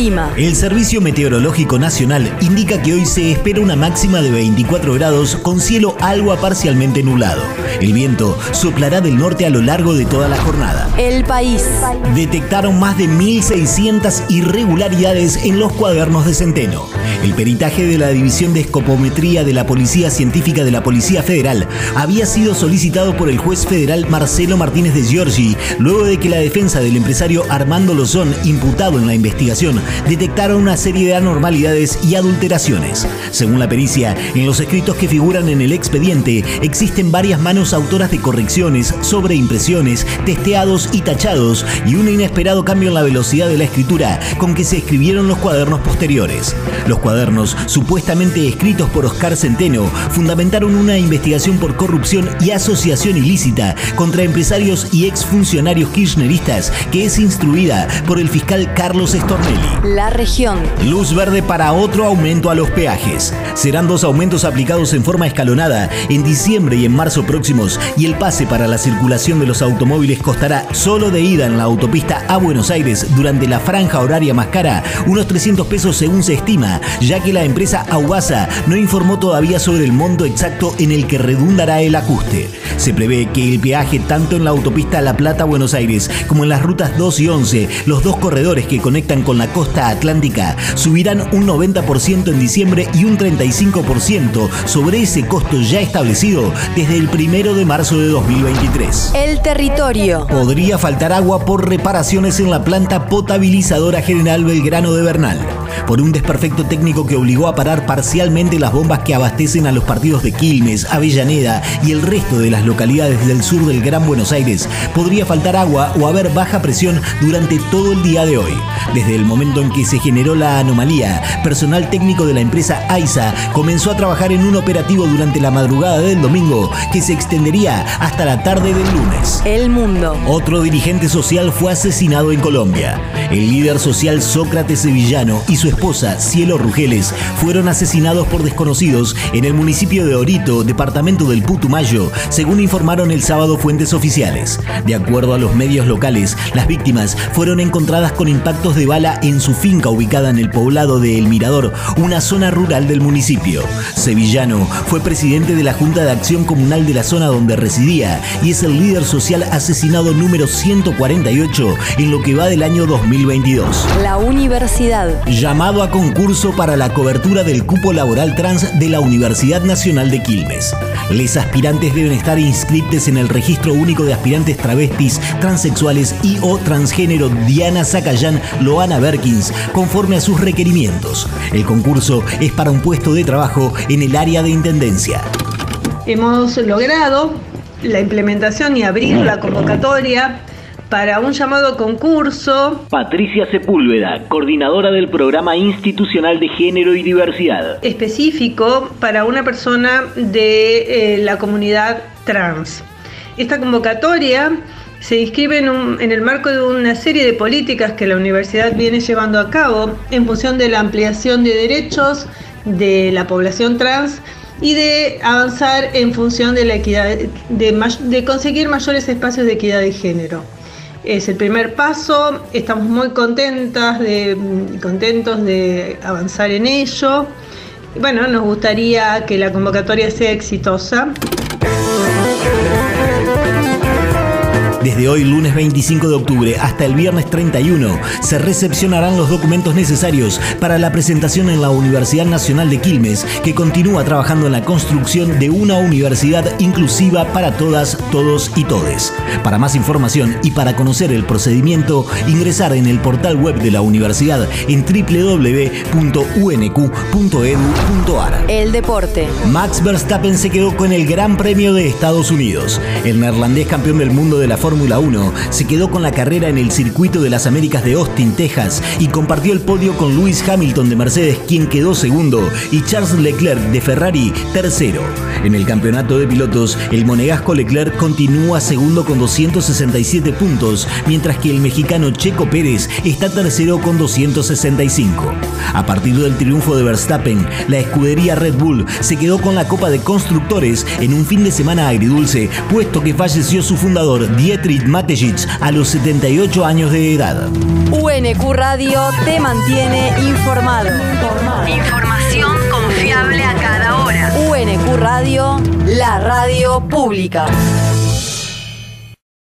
El clima. El Servicio Meteorológico Nacional indica que hoy se espera una máxima de 24 grados con cielo algo a parcialmente nublado. El viento soplará del norte a lo largo de toda la jornada. El país. Detectaron más de 1.600 irregularidades en los cuadernos de Centeno. El peritaje de la División de Escopometría de la Policía Científica de la Policía Federal había sido solicitado por el juez federal Marcelo Martínez de Giorgi luego de que la defensa del empresario Armando Lozón, imputado en la investigación, detectara una serie de anormalidades y adulteraciones. Según la pericia, en los escritos que figuran en el expediente existen varias manos autoras de correcciones, sobreimpresiones, testeados y tachados y un inesperado cambio en la velocidad de la escritura con que se escribieron los cuadernos posteriores. Los cuadernos, supuestamente escritos por Oscar Centeno, fundamentaron una investigación por corrupción y asociación ilícita contra empresarios y exfuncionarios kirchneristas que es instruida por el fiscal Carlos Stornelli. La región. Luz verde para otro aumento a los peajes. Serán dos aumentos aplicados en forma escalonada en diciembre y en marzo próximos y el pase para la circulación de los automóviles costará solo de ida en la autopista a Buenos Aires durante la franja horaria más cara unos 300 pesos según se estima, ya que la empresa Aubasa no informó todavía sobre el monto exacto en el que redundará el ajuste. Se prevé que el peaje tanto en la autopista La Plata-Buenos Aires como en las rutas 2 y 11, los dos corredores que conectan con la costa atlántica, subirán un 90% en diciembre y un 35% sobre ese costo ya establecido desde el primero de marzo de 2023. El territorio. Podría faltar agua por reparaciones en la planta potabilizadora General Belgrano de Bernal. Por un desperfecto técnico que obligó a parar parcialmente las bombas que abastecen a los partidos de Quilmes, Avellaneda y el resto de las localidades del sur del Gran Buenos Aires, podría faltar agua o haber baja presión durante todo el día de hoy. Desde el momento en que se generó la anomalía, personal técnico de la empresa AISA comenzó a trabajar en un operativo durante la madrugada del domingo que se extendería hasta la tarde del lunes. El mundo. Otro dirigente social fue asesinado en Colombia. El líder social Sócrates Sevillano y su esposa Cielo Rugeles fueron asesinados por desconocidos en el municipio de Orito, departamento del Putumayo, según informaron el sábado fuentes oficiales. De acuerdo a los medios locales, las víctimas fueron encontradas con impactos de bala en su finca ubicada en el poblado de El Mirador, una zona rural del municipio. Sevillano fue presidente de la Junta de Acción Comunal de la zona donde residía y es el líder social asesinado número 148 en lo que va del año 2022. La universidad. Llamado a concurso para la cobertura del cupo laboral trans de la Universidad Nacional de Quilmes. Les aspirantes deben estar inscritos en el registro único de aspirantes travestis, transexuales y o transgénero Diana Zacayán Loana Berkins, conforme a sus requerimientos. El concurso es para un puesto de trabajo en el área de intendencia. Hemos logrado la implementación y abrir la convocatoria para un llamado concurso Patricia Sepúlveda, coordinadora del Programa Institucional de Género y Diversidad. específico para una persona de eh, la comunidad trans. Esta convocatoria se inscribe en, un- en el marco de una serie de políticas que la universidad viene llevando a cabo en función de la ampliación de derechos de la población trans y de avanzar en función de la equidad, de conseguir mayores espacios de equidad de género. Es el primer paso, estamos muy contentas de, contentos de avanzar en ello. Bueno, nos gustaría que la convocatoria sea exitosa. Desde hoy, lunes 25 de octubre, hasta el viernes 31, se recepcionarán los documentos necesarios para la presentación en la Universidad Nacional de Quilmes, que continúa trabajando en la construcción de una universidad inclusiva para todas, todos y todes. Para más información y para conocer el procedimiento, ingresar en el portal web de la universidad en www.unq.edu.ar. El deporte. Max Verstappen se quedó con el Gran Premio de Estados Unidos. El neerlandés campeón del mundo de la Fórmula 1 se quedó con la carrera en el circuito de las Américas de Austin, Texas, y compartió el podio con Lewis Hamilton de Mercedes, quien quedó segundo, y Charles Leclerc de Ferrari, tercero. En el campeonato de pilotos, el monegasco Leclerc continúa segundo con 267 puntos, mientras que el mexicano Checo Pérez está tercero con 265. A partir del triunfo de Verstappen, la escudería Red Bull se quedó con la Copa de Constructores en un fin de semana agridulce, puesto que falleció su fundador Dietrich Mateschitz a los 78 años de edad. UNQ Radio te mantiene informado. Información confiable a cada hora. UNQ Radio, la radio pública.